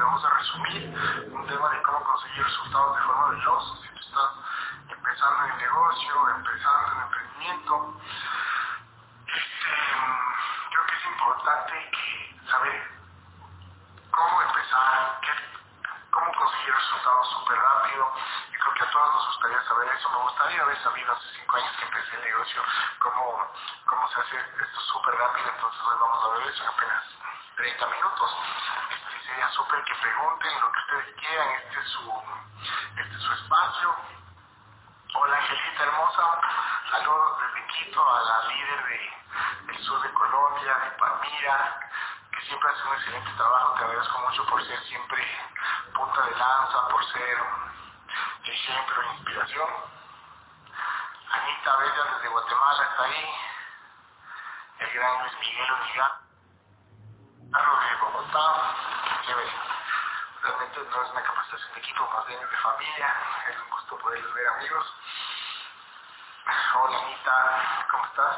vamos a resumir un tema de cómo conseguir resultados de forma veloz. Si tú estás empezando en el negocio, empezando en emprendimiento, este, creo que es importante saber cómo empezar, cómo conseguir resultados súper rápido. Yo creo que a todos nos gustaría saber eso. Me gustaría haber sabido hace cinco años que empecé el negocio cómo, cómo se hace esto súper rápido. Entonces hoy vamos a ver eso en apenas 30 minutos. Sería súper que pregunten lo que ustedes quieran. Este es su, este es su espacio. Hola Angelita hermosa, saludos desde Quito a la líder de, del sur de Colombia, de Palmira, que siempre hace un excelente trabajo, te agradezco mucho por ser siempre punta de lanza, por ser ejemplo e inspiración. Anita Bella desde Guatemala está ahí, el gran Luis Miguel Uniga, Carlos de Bogotá, Realmente no es una capacitación de equipo, más bien de familia, es un gusto poderles ver amigos. Hola Anita, ¿cómo estás?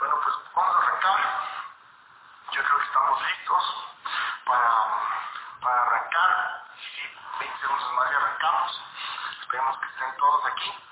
Bueno, pues vamos a arrancar. Yo creo que estamos listos para, arrancar. Sí, 20 segundos más y arrancamos. Esperemos que estén todos aquí.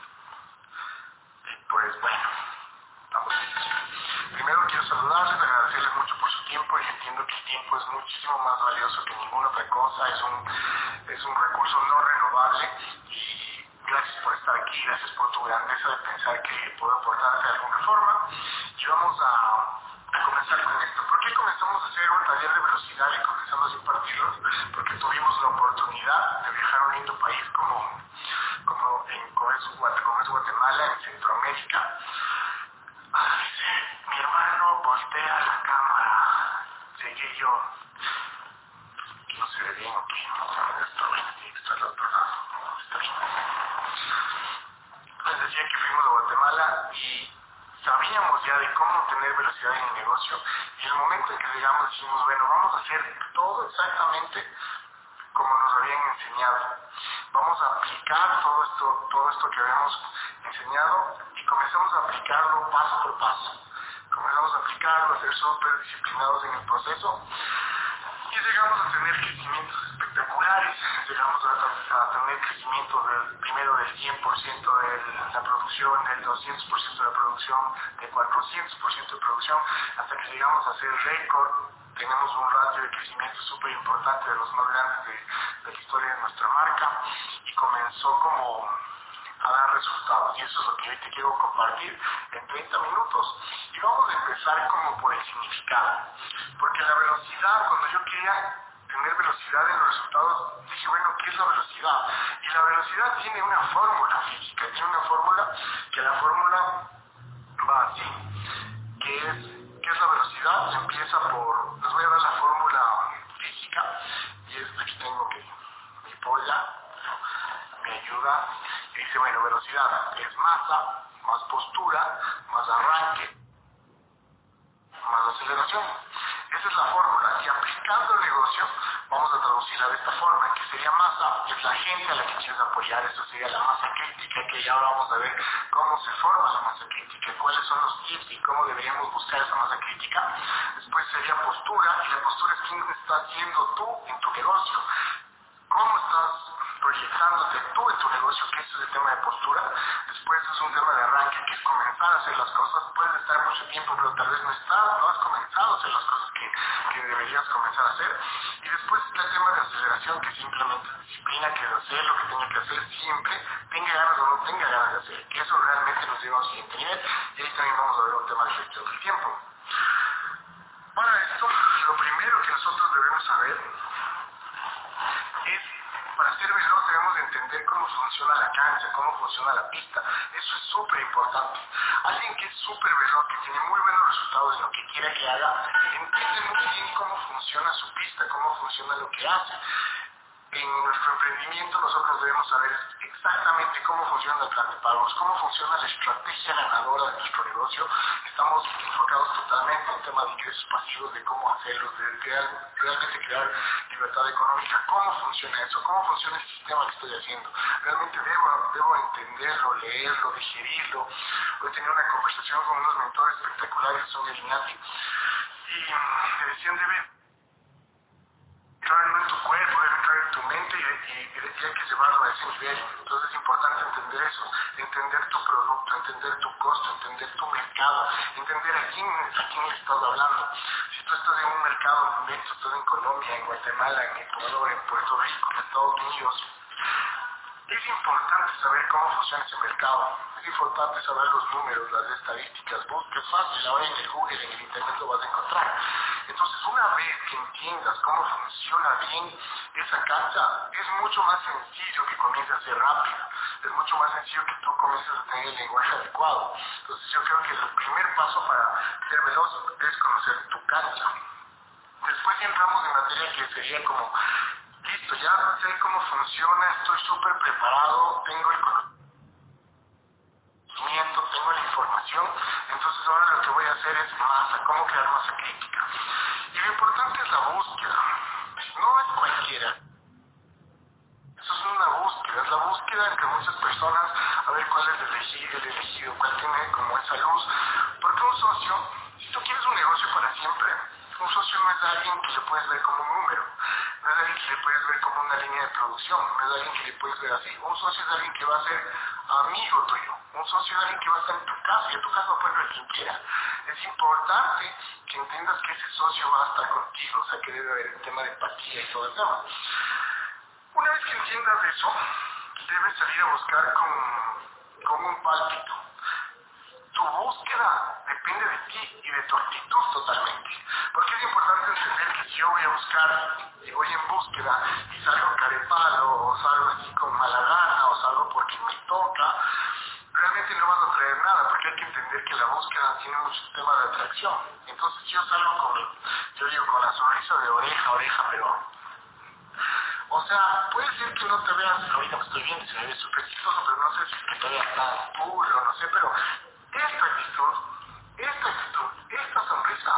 Entiendo que el tiempo es muchísimo más valioso que ninguna otra cosa, es un, es un recurso no renovable y gracias por estar aquí, gracias por tu grandeza de pensar que puedo aportarte de alguna forma. Y vamos a, comenzar con esto. ¿Por qué comenzamos a hacer un taller de velocidad y comenzamos a impartirlos? Porque tuvimos la oportunidad de viajar a un lindo país como, como, en, como es Guatemala, en Centroamérica. Ah, dice, mi hermano voltea la cámara. Llegué yo. No se ve bien, ok. Está bien, está al otro lado. Está bien. Les decía que fuimos a Guatemala y sabíamos ya de cómo tener velocidad en el negocio. Y llegamos dijimos, bueno, vamos a hacer todo exactamente como nos habían enseñado. Vamos a aplicar todo esto, todo esto que habíamos enseñado y comenzamos a aplicarlo paso por paso. Comenzamos a aplicarlo, a ser súper disciplinados en el proceso y llegamos a tener crecimientos espectaculares, llegamos a, tener crecimiento del, primero del 100% de la producción, del 200% de producción, del 400% de producción, hasta que llegamos a hacer récord, tenemos un ratio de crecimiento súper importante de los más grandes de, de la historia de nuestra marca y comenzó como a dar resultados. Y eso es lo que hoy te quiero compartir en 30 minutos. Y vamos a empezar como por el significado. Porque la velocidad, cuando yo quería tener velocidad en los resultados, dije, bueno, ¿qué es la velocidad? Y la velocidad tiene una fórmula física, tiene una fórmula que la fórmula va así, que es, ¿qué es la velocidad? Empieza por, les voy a dar la fórmula física, y es, aquí tengo mi, mi polla, me ayuda, y dice, bueno, velocidad es masa, más postura, más arranque, más aceleración. Esa es la fórmula. Y aplicando el negocio, vamos a traducirla de esta forma, que sería masa, es la gente a la que quieres apoyar, eso sería la masa crítica, que ya ahora vamos a ver cómo se forma la masa crítica, cuáles son los tips y cómo deberíamos buscar esa masa crítica. Después sería postura, y la postura es quién estás siendo tú en tu negocio. ¿Cómo estás proyectándote tú en tu negocio, que ese es el tema de postura. Después es un tema de arranque, que es comenzar a hacer las cosas. Puedes estar mucho tiempo, pero tal vez no estás, no has comenzado a hacer las cosas que, que deberías comenzar a hacer. Y después está el tema de aceleración, que simplemente es disciplina, que es hacer lo que tenga que hacer siempre, tenga ganas o no tenga ganas de hacer. Que eso realmente nos lleva a un siguiente nivel. Y ahí también vamos a ver un tema de gestión del tiempo. Para esto, lo primero que nosotros debemos saber es para ser veloz debemos entender cómo funciona la cancha, cómo funciona la pista. Eso es súper importante. Alguien que es súper veloz, que tiene muy buenos resultados en lo que quiera que haga, entiende muy bien cómo funciona su pista, cómo funciona lo que hace en nuestro emprendimiento nosotros debemos saber exactamente cómo funciona el plan de pagos, cómo funciona la estrategia ganadora de nuestro negocio. Estamos enfocados totalmente en el tema de ingresos pasivos, de cómo hacerlo, de crear, realmente crear libertad económica, cómo funciona eso, cómo funciona el sistema que estoy haciendo. Realmente debo, debo entenderlo, leerlo, digerirlo. Hoy tenía una conversación con unos mentores espectaculares, son el INATI, y me decían, debe entrar en tu cuerpo, y hay que llevarlo a ese nivel. Entonces es importante entender eso, entender tu producto, entender tu costo, entender tu mercado, entender a quién, a quién le estás hablando. Si tú estás en un mercado inmenso, estás en Colombia, en Guatemala, en Ecuador, en Puerto Rico, en Estados Unidos, es importante saber cómo funciona ese mercado. Es importante saber los números, las estadísticas. Ahora en el Google, en el Internet lo vas a encontrar. Entonces, una vez que entiendas cómo funciona bien esa cancha, es mucho más sencillo que comience a ser rápido. Es mucho más sencillo que tú comiences a tener el lenguaje adecuado. Entonces, yo creo que el primer paso para ser veloz es conocer tu cancha. Después entramos en materia que sería como listo, ya sé cómo funciona, estoy súper preparado, tengo el conocimiento, tengo la información, entonces ahora lo que voy a hacer es masa, cómo crear masa crítica. Y lo importante es la búsqueda, no es cualquiera. Eso es una búsqueda, es la búsqueda entre muchas personas, a ver cuál es el elegido, el elegido cuál tiene como esa luz. Porque un socio, si tú quieres un negocio para siempre, un socio no es alguien que le puedes ver como un número, no es alguien que le puedes ver como una línea de producción, no es alguien que le puedes ver así. Un socio es alguien que va a ser amigo tuyo, un socio es alguien que va a estar en tu casa y en tu casa puede ver quien quiera. Es importante que entiendas que ese socio va a estar contigo, o sea que debe haber el tema de empatía y todo el tema. Una vez que entiendas eso, debes salir a buscar con, con un pálpito tu búsqueda depende de ti y de tu actitud totalmente. Porque es importante entender que si yo voy a buscar y voy en búsqueda y salgo carepalo o salgo así con mala gana o salgo porque me toca, realmente no vas a traer nada porque hay que entender que la búsqueda tiene mucho tema de atracción. Entonces yo salgo con, yo digo, con la sonrisa de oreja a oreja, pero o sea, puede ser que no te veas, ahorita me estoy viendo, se me ve súper chistoso, pero no sé si te veas tan puro, no sé, pero esta actitud, esta actitud, esta sonrisa,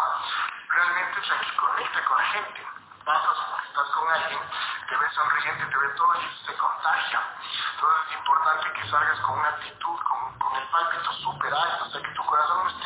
realmente es la que conecta con la gente. Pasas, estás con alguien, te ves sonriente, te ve todo y se contagia. Entonces es importante que salgas con una actitud, con, con el pálpito súper alto, o sea, que tu corazón no esté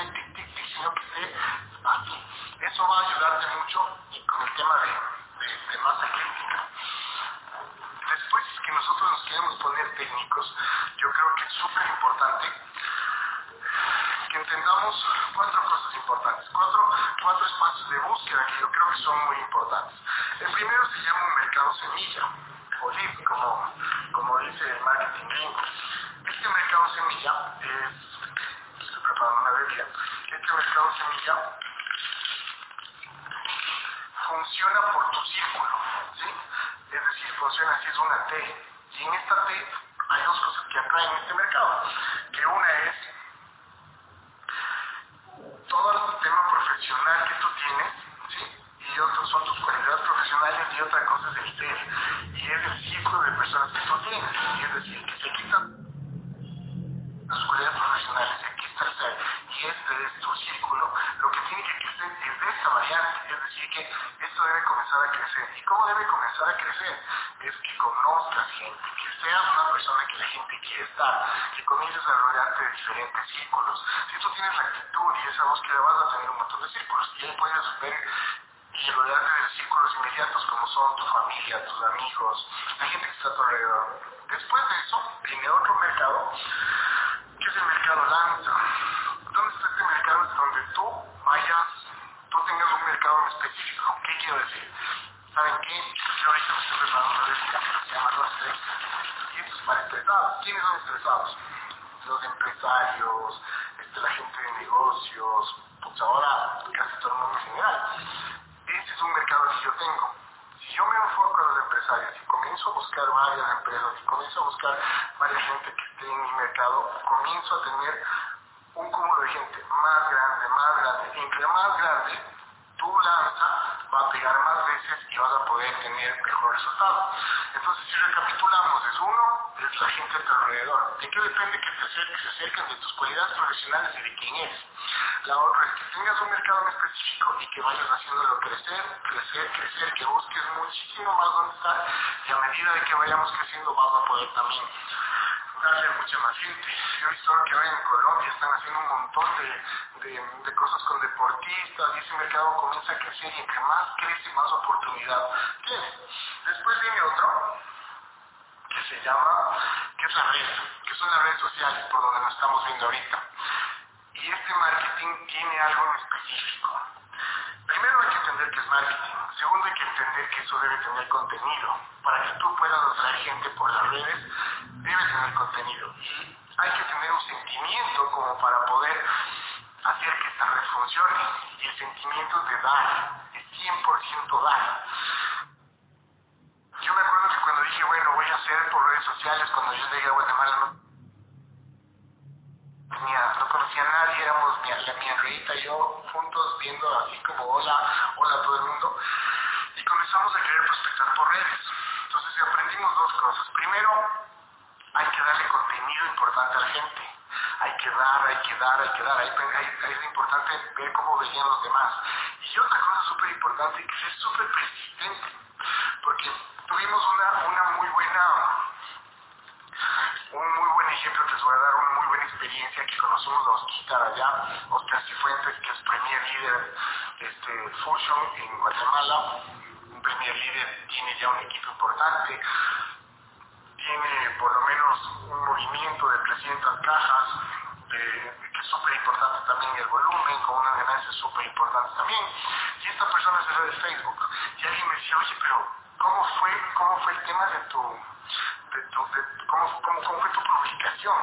tu círculo. Lo que tiene que crecer es esta variante. Es decir, que esto debe comenzar a crecer. ¿Y cómo debe comenzar a crecer? Es que conozcas gente, que seas una persona que la gente quiere estar, que comiences a rodearte de diferentes círculos. Si tú tienes la actitud y esa búsqueda vas a tener un montón de círculos. Y ahí puedes ver y rodearte de círculos inmediatos como son tu familia, tus amigos, la gente que está a tu alrededor. Después de eso, viene otro mercado, que es el mercado lanza. Vayas, tú tengas un mercado en específico. ¿Qué quiero decir? ¿Saben qué? Yo ahorita estoy preparando una revista que se llama Los. Y esto es para estresados. ¿Quiénes son estresados? Los empresarios, este, la gente de negocios, pues ahora casi todo el mundo en general. Este es un mercado que yo tengo. Si yo me enfoco a los empresarios y comienzo a buscar varias empresas y comienzo a buscar varias gente que esté en mi mercado, comienzo a tener un cúmulo de gente más grande, más grande. Entre más grande, tu lanza va a pegar más veces y vas a poder tener mejor resultado. Entonces, si recapitulamos, es uno, es la gente a tu alrededor. ¿De qué depende que te acerques, se acerquen de tus cualidades profesionales y de quién es? La otra es que tengas un mercado en específico y que vayas haciéndolo crecer, crecer, crecer, que busques muchísimo más dónde estar y a medida de que vayamos creciendo vas a poder también darle mucha más gente. Yo he visto que hoy en Colombia están haciendo un montón de, de, de, cosas con deportistas y ese mercado comienza a crecer y entre más crece, más oportunidad tiene. Después viene otro que se llama, que es la red, que son las redes sociales por donde nos estamos viendo ahorita. Y este marketing tiene algo en específico. Primero hay que entender que es marketing. Segundo hay que entender que eso debe tener contenido. Para que tú puedas atraer gente por las redes, debe tener contenido. Y hay que tener un sentimiento como para poder hacer que esta red funcione. Y el sentimiento de dar, es 100% dar. Yo me acuerdo que cuando dije, bueno, voy a hacer por redes sociales, cuando yo llegué a Guatemala, no no conocía a nadie, éramos mi, mi y yo juntos viendo así como hola, hola a todo el mundo. Y comenzamos a querer prospectar por redes. Entonces aprendimos dos cosas. Primero, hay que darle contenido importante a la gente. Hay que dar, hay que dar, hay que dar. Hay, es importante ver cómo veían los demás. Y otra cosa súper importante, que es súper persistente. Porque tuvimos una, una muy buena, un muy buen ejemplo que les voy a dar, una muy buena experiencia que conocimos a Oscar allá, Oscar Cifuentes, que es Premier Líder este, Fusion en Guatemala. Un Premier Líder tiene ya un equipo importante tiene por lo menos un movimiento de 300 cajas, que es súper importante también el volumen, con unas ganancias súper importantes también. Y esta persona se de Facebook. Y alguien me decía, oye, pero ¿cómo fue, cómo fue el tema de tu, de cómo, cómo, cómo fue tu publicación?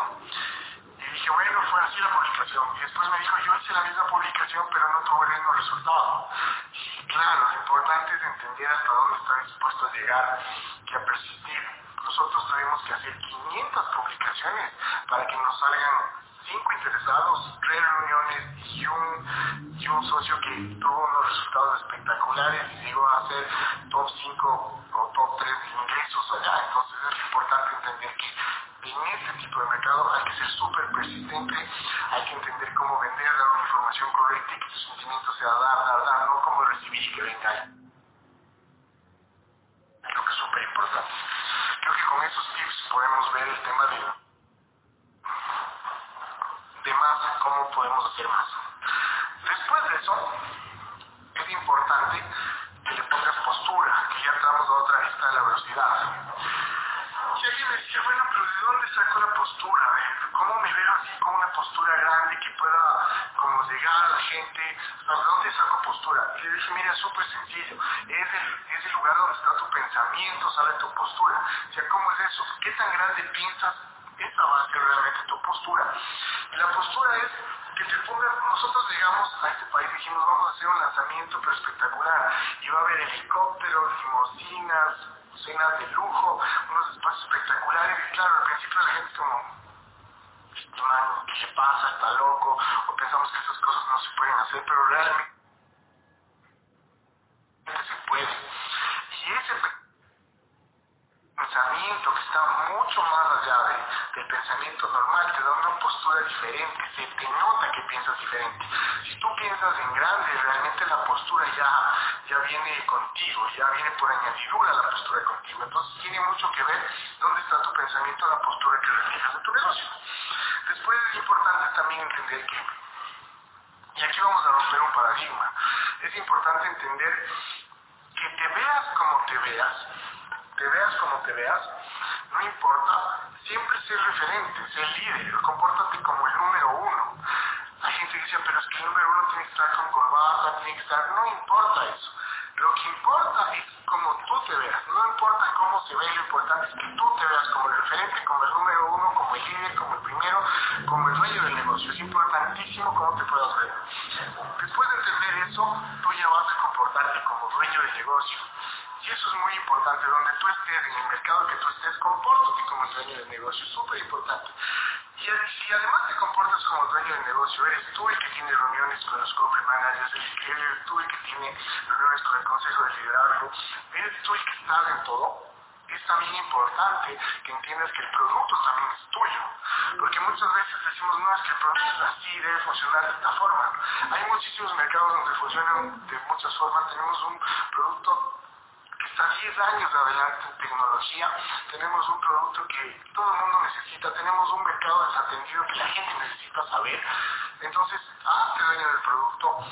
Y dije, bueno, fue así la publicación. Y después me dijo, yo hice la misma publicación, pero no tuve el mismo resultado. Y claro, lo importante es entender hasta dónde está dispuesto a llegar y a persistir nosotros tuvimos que hacer 500 publicaciones para que nos salgan cinco interesados, tres reuniones y un, y un socio que tuvo unos resultados espectaculares y llegó a ser top 5 o top 3 de ingresos allá. Entonces es importante entender que en este tipo de mercado hay que ser súper persistente, hay que entender cómo vender, dar una información correcta y que tu sentimiento sea dar, dar, dar, no como recibir y que venga. Creo que es súper importante. Creo que con esos tips podemos ver el tema de, de más, cómo podemos hacer más. Dije, mira, es súper sencillo. Es el, es el lugar donde está tu pensamiento, sale tu la postura ya, ya viene contigo, ya viene por añadidura la postura contigo. Entonces tiene mucho que ver dónde está tu pensamiento, la postura que reflejas en tu negocio. Después es importante también entender que, y aquí vamos a romper un paradigma, es importante entender que te veas como te veas, te veas como te veas, no importa, siempre ser referente, ser líder, compórtate como el número uno. Pero es que el número uno tiene que estar con corbata, tiene que estar, no importa eso. Lo que importa es cómo tú te veas, no importa cómo se ve, lo importante es que tú te veas como el referente, como el número uno, como el líder, como el primero, como el dueño del negocio. Es importantísimo cómo te puedas ver. Después de entender eso, tú ya vas a comportarte como dueño del negocio. Y eso es muy importante, donde tú estés, en el mercado que tú estés, compórtate como el dueño del negocio, súper importante. Y si además te comportas como dueño del negocio, eres tú el que tiene reuniones con los corporate managers, eres tú el que tiene reuniones con el consejo de liderazgo, eres tú el que está en todo, es también importante que entiendas que el producto también es tuyo. Porque muchas veces decimos, no, es que el producto es así, debe funcionar de esta forma. Hay muchísimos mercados donde funcionan de muchas formas. Tenemos un producto está 10 años adelante en tecnología, tenemos un producto que todo el mundo necesita, tenemos un mercado desatendido que la gente necesita saber. Entonces, hazte dueño del producto,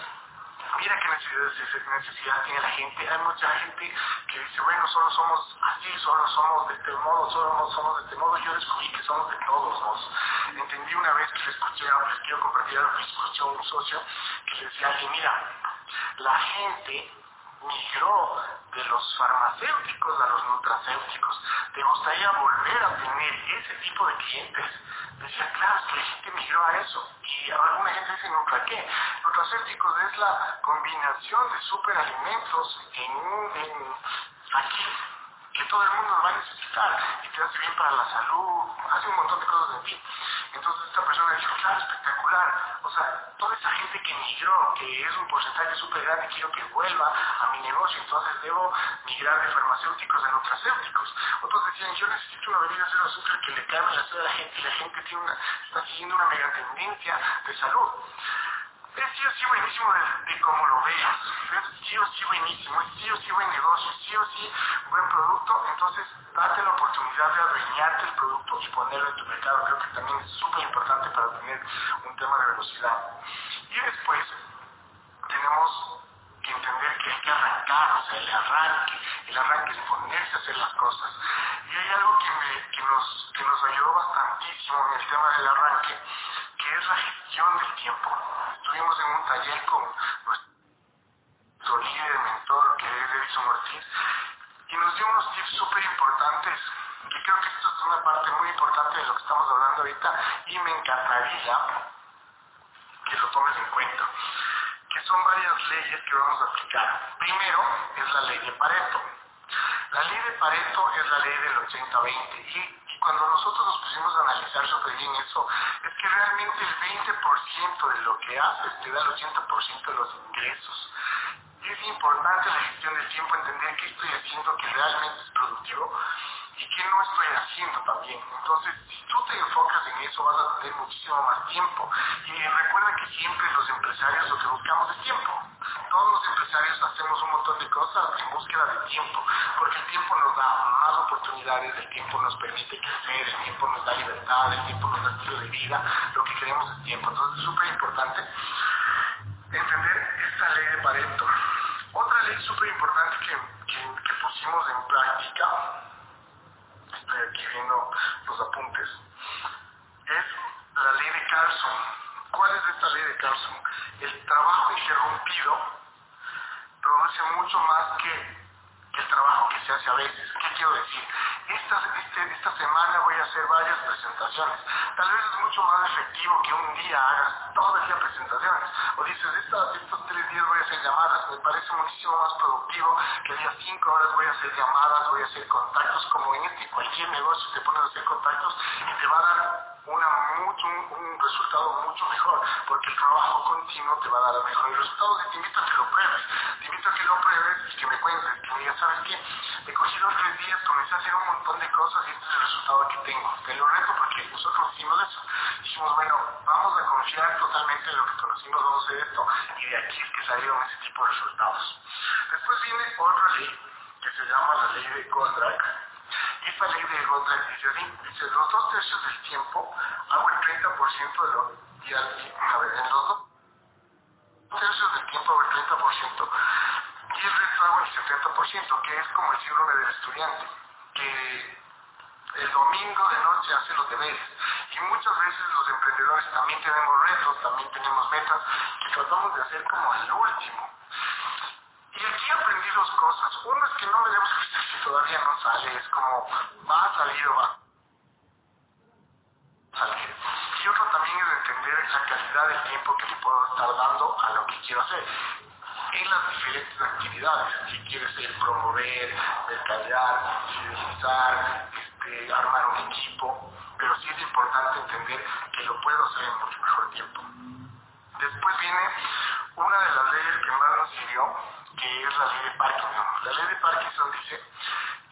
mira qué necesidad, tiene la gente. Hay mucha gente que dice, bueno, solo somos así, solo somos de este modo, solo somos de este modo. Yo descubrí que somos de todos modos. Entendí una vez que le escuché, les quiero compartir algo que escuché a un socio que le decía que mira, la gente migró de los farmacéuticos a los nutracéuticos. ¿Te gustaría volver a tener ese tipo de clientes? Decía, claro, es que la gente migró a eso. Y alguna gente dice, ¿nutra qué? Nutracéuticos es la combinación de superalimentos en, en aquí que todo el mundo va a necesitar y te hace bien para la salud, hace un montón de cosas en ti. Entonces esta persona dijo, claro, espectacular. O sea, toda esa gente que migró, que es un porcentaje súper grande, quiero que vuelva a mi negocio, entonces debo migrar de farmacéuticos a nutracéuticos. Otros decían, yo necesito una bebida cero azúcar que le calme la sed a la gente y la gente tiene está siguiendo una mega tendencia de salud es sí o sí buenísimo de, cómo lo veas, es sí o sí buenísimo, es sí o sí buen negocio, sí o sí buen producto, entonces date la oportunidad de adueñarte el producto y ponerlo en tu mercado, creo que también es súper importante para tener un tema de velocidad. Y después tenemos que entender que hay que arrancar, o sea, el arranque, el arranque es ponerse a hacer las cosas. Y hay algo que, me, que, nos, que nos ayudó bastantísimo en el tema del arranque, que es la gestión del tiempo. Estuvimos en un taller con nuestro líder, mentor, que es Edison Ortiz, y nos dio unos tips súper importantes, que creo que esto es una parte muy importante de lo que estamos hablando ahorita, y me encantaría que lo tomes en cuenta, que son varias leyes que vamos a aplicar. Primero es la ley de Pareto. La ley de Pareto es la ley del 80-20 y cuando nosotros nos pusimos a analizar sobre bien eso, es que realmente el 20% de lo que haces te da el 80% de los ingresos. Es importante la gestión del tiempo, entender qué estoy haciendo que realmente es productivo y qué no estoy haciendo también. Entonces, si tú te enfocas en eso, vas a tener muchísimo más tiempo. Y recuerda que siempre los empresarios lo que buscamos es tiempo. Todos los empresarios hacemos un montón de cosas en búsqueda de tiempo, porque el tiempo nos da más oportunidades, el tiempo nos permite crecer, el tiempo nos da libertad, el tiempo nos da estilo de vida, lo que queremos es tiempo. Entonces, es súper importante entender esta ley de Pareto. Otra ley súper importante que, que, pusimos en práctica estoy aquí viendo los apuntes, es la ley de Carlson. ¿Cuál es esta ley de Carlson? El trabajo interrumpido produce mucho más que, el trabajo que se hace a veces. ¿Qué quiero decir? Esta, este, esta semana voy a hacer varias presentaciones. Tal vez es mucho más efectivo que un día hagas todo el día presentaciones. O dices, estos tres días voy a hacer llamadas. Me parece muchísimo más productivo que día cinco horas voy a hacer llamadas, voy a hacer contactos, como en este cualquier negocio te pones a hacer contactos y te va a dar un, resultado mucho mejor, porque el trabajo continuo te va a dar mejores resultados y te invito a que lo pruebes. Te invito a que lo pruebes y que me cuentes, que me digas, ¿sabes qué? Me cogí los tres días, comencé a hacer un montón de cosas y este es el resultado que tengo. Te lo reto porque nosotros hicimos eso. Dijimos, bueno, vamos a confiar totalmente en lo que conocimos, vamos a hacer esto, y de aquí es que salieron ese tipo de resultados. Después viene otra ley que se llama la ley de Goldrake, esta ley de así, dice, los dos tercios del tiempo hago el 30% de lo, y a ver, en los dos tercios del tiempo hago el 30%, y el resto hago el 70%, que es como el síndrome del estudiante, que el domingo de noche hace los deberes. Y muchas veces los emprendedores también tenemos retos, también tenemos metas, que tratamos de hacer como el último. Aquí aprendí dos cosas. Uno es que no me debo frustrar si todavía no sale, es como va a salir o va a. Y otro también es entender la calidad del tiempo que le puedo estar dando a lo que quiero hacer en las diferentes actividades, si quieres ser promover, mercadear, fidelizar, este, armar un equipo, pero sí es importante entender que lo puedo hacer en mucho mejor tiempo. Después viene una de las leyes que más nos sirvió, que es la ley de Parkinson. La ley de Parkinson dice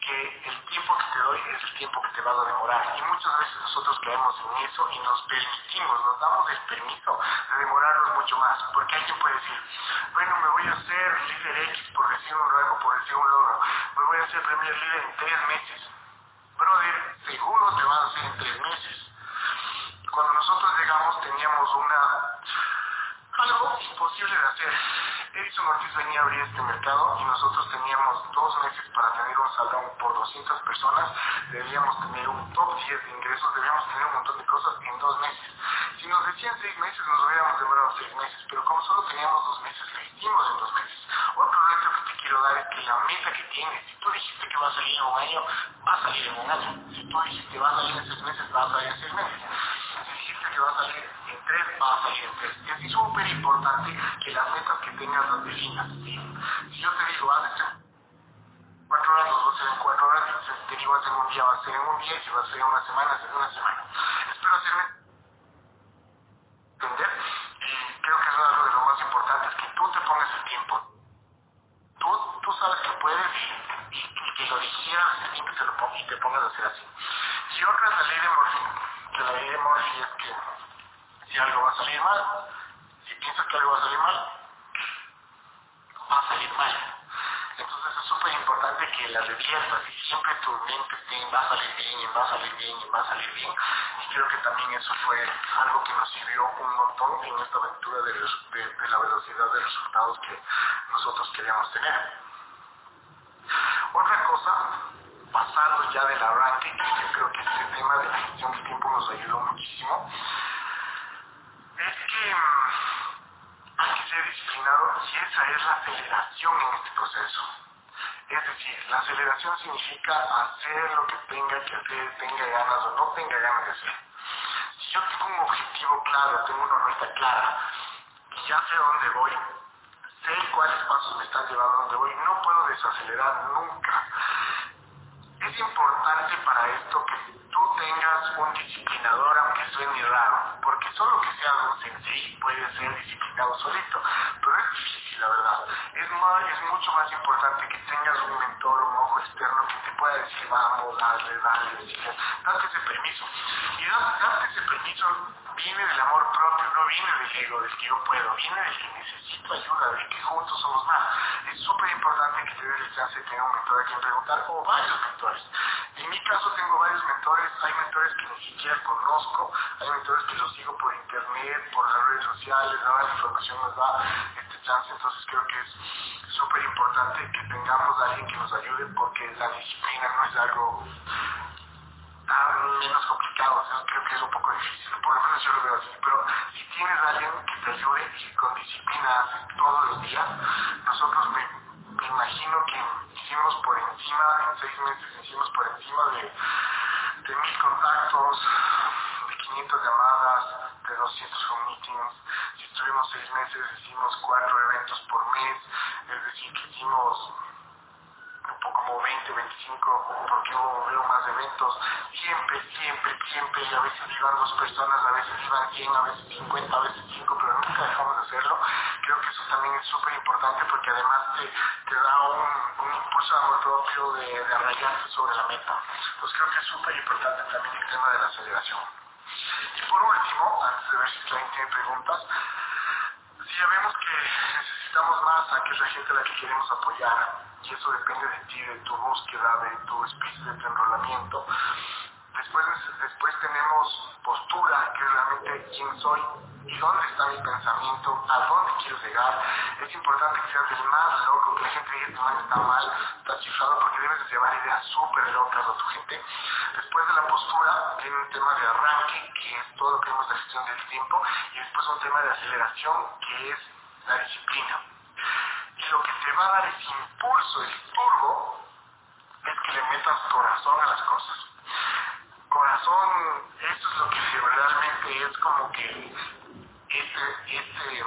que el tiempo que te doy es el tiempo que te va a demorar. Y muchas veces nosotros caemos en eso y nos permitimos, nos damos el permiso de demorarnos mucho más. Porque alguien puede decir, bueno, me voy a hacer líder X por decir un rango, por decir un logro. Me voy a hacer primer líder en tres meses. Brother, seguro te vas a hacer en tres meses. Cuando nosotros llegamos teníamos una imposible de hacer. Edison Ortiz venía a abrir este mercado y nosotros teníamos dos meses para tener un salón por 200 personas, debíamos tener un top 10 de ingresos, debíamos tener un montón de cosas en dos meses. Si nos decían seis meses, nos hubiéramos demorado seis meses, pero como solo teníamos dos meses, lo hicimos en dos meses. Otro reto que te quiero dar es que la meta que tienes, si tú dijiste que va a salir en un año, va a salir en un año. Si tú dijiste que va a salir en seis meses, va a salir en seis meses. Si dijiste que va a salir tres, va a tres. Y es súper importante que las metas que tengas las definas. Si yo te digo, haz cuatro horas, los vas hacer en cuatro horas, entonces te digo hacer un día, va a ser en un día, si va a ser en una semana, una semana. Espero hacerme entender y creo que es algo de lo más importante, que tú te pongas el tiempo. Tú, tú sabes que puedes y, que lo dijeras y te, lo pongas, y te pongas a hacer así. Y otra es la ley de que la ley de Murphy es que si algo va salir mal, si piensas que algo va a salir mal, va a salir mal. Entonces es súper importante que la reviertas y siempre tu mente va a salir bien y va a salir bien y va a salir bien. Y creo que también eso fue algo que nos sirvió un montón en esta aventura de, la velocidad de resultados que nosotros queríamos tener. Otra cosa, pasando ya del arranque, que yo creo que este tema de la gestión del tiempo nos ayudó muchísimo, hay que ser disciplinado y esa es la aceleración en este proceso. Es decir, la aceleración significa hacer lo que tenga que hacer, tenga ganas o no tenga ganas de hacer. Si yo tengo un objetivo claro, tengo una meta clara y ya sé dónde voy, sé cuáles pasos me están llevando a dónde voy, no puedo desacelerar nunca. Es importante para esto que tú tengas un disciplinador, aunque suene raro, porque solo que sea un sensei puede ser disciplinado solito, pero es difícil, la verdad. Es, más, es mucho más importante que tengas un mentor, un ojo externo que te pueda decir, vamos, dale, dale, decirle, date ese permiso. Y darte ese permiso viene del amor propio, no viene del ego, del que yo puedo, viene del que necesito ayuda, del que juntos somos más. Es súper importante que te des el chance de tener un mentor a quien preguntar, o varios mentores. En mi caso tengo varios mentores, hay mentores que ni siquiera conozco, hay mentores que los sigo por internet, por las redes sociales, la información nos da este chance, entonces creo que es súper importante que tengamos a alguien que nos ayude porque la disciplina no es algo menos complicado, o sea, creo que es un poco difícil, por lo menos yo lo veo así, pero si tienes a alguien que te ayude y con disciplina todos los días, nosotros me, imagino que hicimos por encima, en seis meses hicimos por encima de, mil contactos, de 500 llamadas, de 200 home meetings, si estuvimos seis meses hicimos cuatro eventos por mes, es decir, que hicimos como 20, 25, porque yo veo más eventos, siempre, siempre, siempre, y a veces iban dos personas, a veces iban 100, a veces 50, a veces 5, pero nunca dejamos de hacerlo. Creo que eso también es súper importante porque además te, te da un, un, impulso de amor propio de, de arraigarte sobre la meta. Pues creo que es súper importante también el tema de la aceleración. Y por último, antes de ver si alguien tiene preguntas, si ya vemos que necesitamos más a que es la gente a la que queremos apoyar, y eso depende de ti, de tu búsqueda, de tu espíritu, de tu enrolamiento. Después, después tenemos postura, que es realmente quién soy y dónde está mi pensamiento, a dónde quiero llegar. Es importante que seas el más loco, que la gente diga que está mal, está chiflado, porque debes de llevar ideas súper locas a tu gente. Después de la postura, viene un tema de arranque, que es todo lo que vemos de gestión del tiempo, y después un tema de aceleración, que es la disciplina. Lo que te va a dar ese impulso, el turbo, es que le metas corazón a las cosas. corazón, esto es lo que realmente es como que este, este,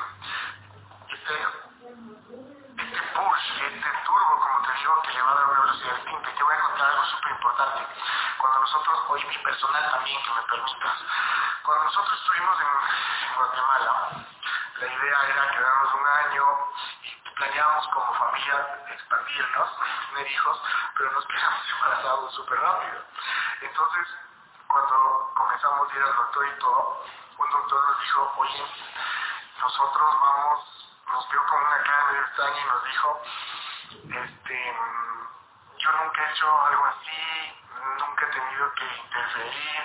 este este push, este turbo, como te digo, que le va a dar una velocidad distinta. Y te voy a contar algo súper importante. Cuando nosotros, hoy mi personal también, que me permitas, cuando nosotros estuvimos en Guatemala, la idea era quedarnos un año y planeábamos como familia expandirnos, tener hijos, pero nos quedamos embarazados súper rápido. Entonces, cuando comenzamos a ir al doctor y todo, un doctor nos dijo, oye, nosotros vamos nos vio con una cara medio extraña y nos dijo, este, yo nunca he hecho algo así, nunca he tenido que interferir,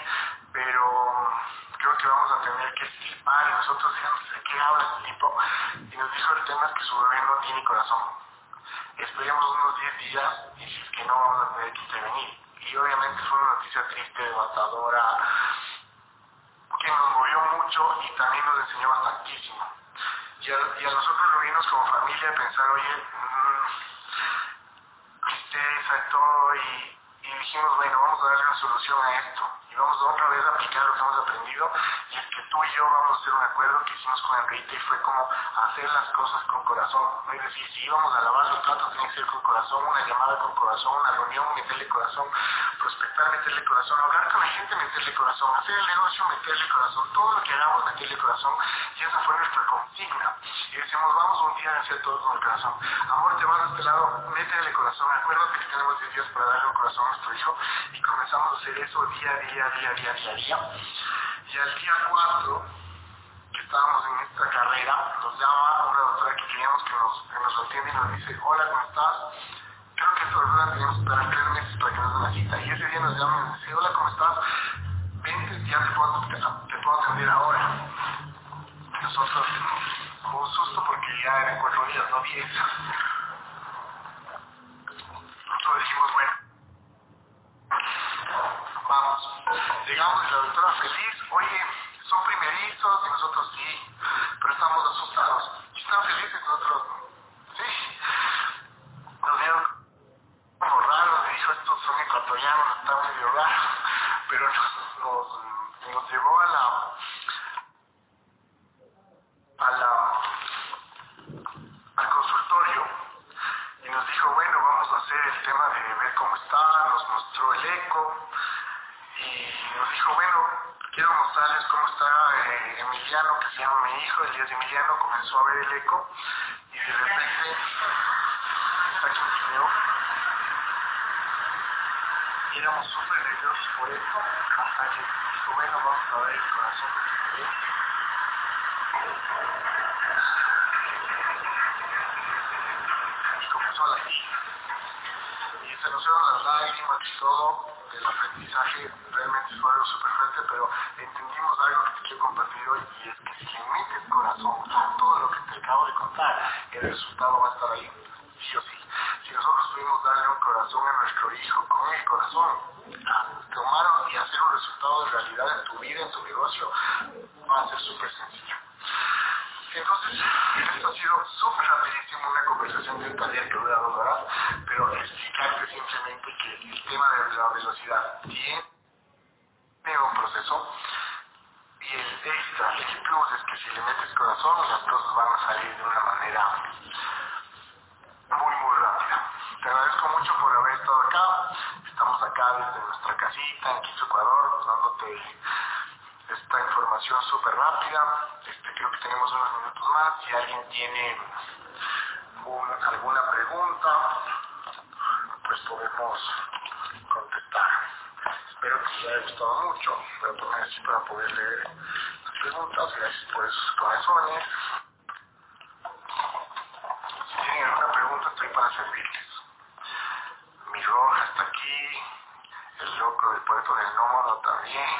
pero creo que vamos a tener que flipar y nosotros dijimos, ¿de qué habla este tipo? Y nos dijo el tema es que su bebé no tiene corazón. Esperemos unos 10 días y si que no vamos a tener que intervenir. Y obviamente fue una noticia triste, devastadora, que nos movió mucho y también nos enseñó bastantísimo y a, y a nosotros lo vimos como familia pensar, oye, mmm, tristeza y todo, y, y dijimos, bueno, vamos a darle una solución a esto y vamos otra vez a aplicar lo que hemos aprendido y es que tú y yo vamos a hacer un acuerdo que hicimos con Enrique y fue como hacer las cosas con corazón. Es decir, si íbamos a lavar los platos tiene que ser con corazón, una llamada con corazón, una reunión, meterle corazón, prospectar, meterle corazón, hablar con la gente, meterle corazón, hacer el negocio, meterle corazón, todo lo que hagamos, meterle corazón y esa fue nuestra consigna. Y decimos, vamos un día a hacer todo con el corazón. Amor, te vas a este lado, métele corazón, acuérdate que tenemos 10 días para darle un corazón a nuestro hijo y comenzamos a hacer eso día a día día, día, día, día, Y al día 4, que estábamos en esta carrera, nos llama una doctora que queríamos que nos, que nos y nos dice, hola, ¿cómo estás? Creo que esta doctora teníamos que esperar tres meses para que nos den la cita. Y ese día nos llama y nos dice, hola, ¿cómo estás? Vente, ya te puedo, te puedo atender ahora. Nosotros, con un susto porque ya eran cuatro días, no diez. Nosotros dijimos, bueno, vamos. Llegamos y la doctora feliz, oye, son primerizos y nosotros sí, pero estamos asustados. Están felices nosotros, sí. Nos vieron como raros, dijo, estos son ecuatorianos, está medio raro, pero nos, nos, nos llevó a la a la al consultorio y nos dijo, bueno, vamos a hacer el tema de ver cómo está, nos mostró el eco, y nos dijo, bueno, quiero mostrarles cómo está eh, Emiliano, que se llama mi hijo, Elías Emiliano, comenzó a ver el eco y de repente aquí veo, y éramos súper nerviosos por esto, hasta que dijo, bueno, vamos a ver el corazón de tu bebé. Y comenzó a latir. Y se nos fueron las lágrimas y todo, el aprendizaje realmente fue algo súper fuerte, pero que compartir hoy y es que si metes corazón a todo lo que te acabo de contar, el resultado va a estar ahí, sí o sí. Si nosotros pudimos darle un corazón a nuestro hijo con el corazón, a tomar y hacer un resultado de realidad en tu vida, en tu negocio, va a ser súper sencillo. Entonces, esto ha sido súper rapidísimo, una conversación de un taller que dura dos horas, pero explicarte simplemente que el tema de la velocidad tiene un proceso y el extra, el plus es que si le metes corazón, las cosas van a salir de una manera muy, muy rápida. Te agradezco mucho por haber estado acá. Estamos acá desde nuestra casita en Quito, Ecuador, dándote esta información súper rápida. Este, creo que tenemos unos minutos más. Si alguien tiene un, alguna pregunta, pues podemos. Espero que les haya gustado mucho. Voy a poner así para poder leer las preguntas. Gracias por esos corazones. Si tienen alguna pregunta, estoy para servirles. Mi roja está aquí. El loco del puerto del nómado también.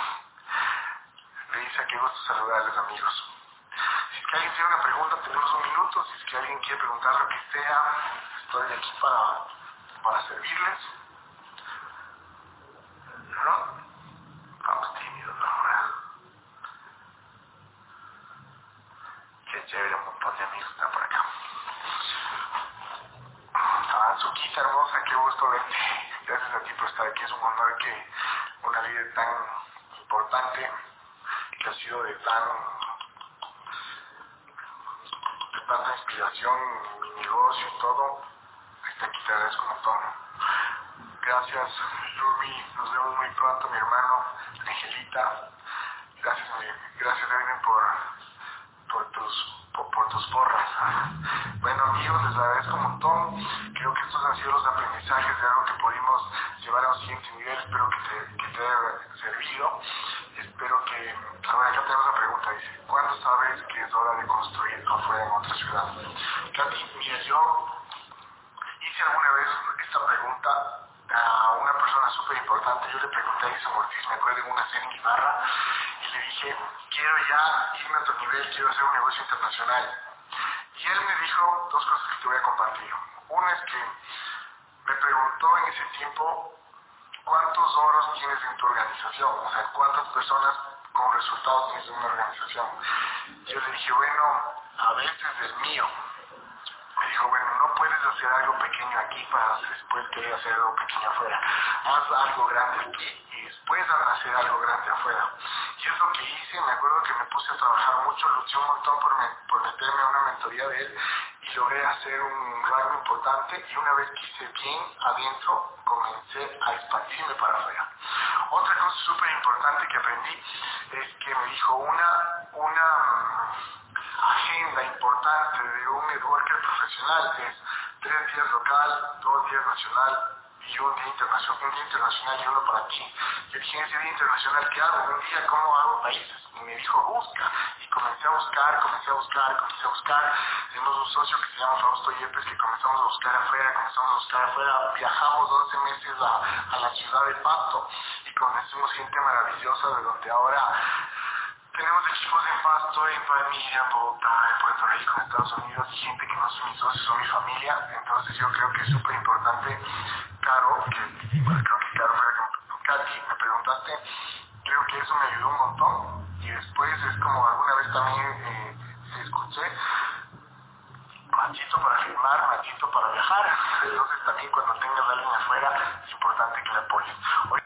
Dice qué gusto saludarles amigos. Si es que alguien tiene una pregunta, tenemos un minuto. Si es que alguien quiere preguntar lo que sea, estoy aquí para, para servirles. ¿No? Vamos tímidos, ¿no? Qué chévere, un montón de amigos están por acá. Ah, Suquita hermosa, qué gusto verte. Gracias a ti por estar aquí. Es un honor que una vida tan importante que ha sido de tan de tanta inspiración en mi negocio y todo, este, aquí te agradezco un montón. Gracias, Rumi, nos vemos muy pronto, mi hermano, Angelita. Gracias, mi- gracias, Edwin, por, por tus por, por tus porras. Bueno amigos, les agradezco un montón. Creo que estos han sido los aprendizajes de algo que pudimos llevar a un siguiente nivel. Espero que te, que te haya servido. Espero que... Ahora acá tenemos una pregunta. Dice, ¿cuándo sabes que es hora de construir afuera en otra ciudad? Katy, mira, yo hice alguna vez esta pregunta a una persona súper importante. Yo le pregunté a Isa Ortiz, me acuerdo en una cena en Ibarra, y le dije, quiero ya irme a otro nivel, quiero hacer un negocio internacional. Y él me dijo dos cosas que te voy a compartir. Una es que me preguntó en ese tiempo cuántos oros tienes en tu organización, o sea, cuántas personas resultados en una organización. Yo le dije, bueno, a veces el mío. Me dijo, bueno, no puedes hacer algo pequeño aquí para después querer hacer algo pequeño afuera. Haz algo grande aquí y después hacer algo grande afuera. Y es lo que hice, me acuerdo que me puse a trabajar mucho, luché un montón por meterme a una mentoría de él y logré hacer un rango importante y una vez que hice bien adentro, comencé a expandirme para afuera. Súper importante que aprendí es que me dijo una, una mm, agenda importante de un networker profesional es tres días local, dos días nacional y un día internacional, un día internacional y uno para ti. Yo dije, ese día internacional, ¿qué hago? Un día, ¿cómo hago países? Y me dijo, busca. Y comencé a buscar, comencé a buscar, comencé a buscar. Tenemos un socio que se llama Fausto Yepes que comenzamos a buscar afuera, comenzamos a buscar afuera. Viajamos 11 meses a, la ciudad de Pasto y conocimos gente maravillosa de donde ahora tenemos equipos en Pasto, en Palmira, en Bogotá, en Puerto Rico, en Estados Unidos, y gente que no son mis socios, son mi familia. Entonces yo creo que es súper importante, Caro, que bueno, creo que Caro fue Katy, me preguntaste, creo que eso me ayudó un montón. Y después es como alguna vez también eh, escuché, machito para firmar, machito para viajar. Entonces también cuando tengas a alguien afuera, es importante que le apoyes.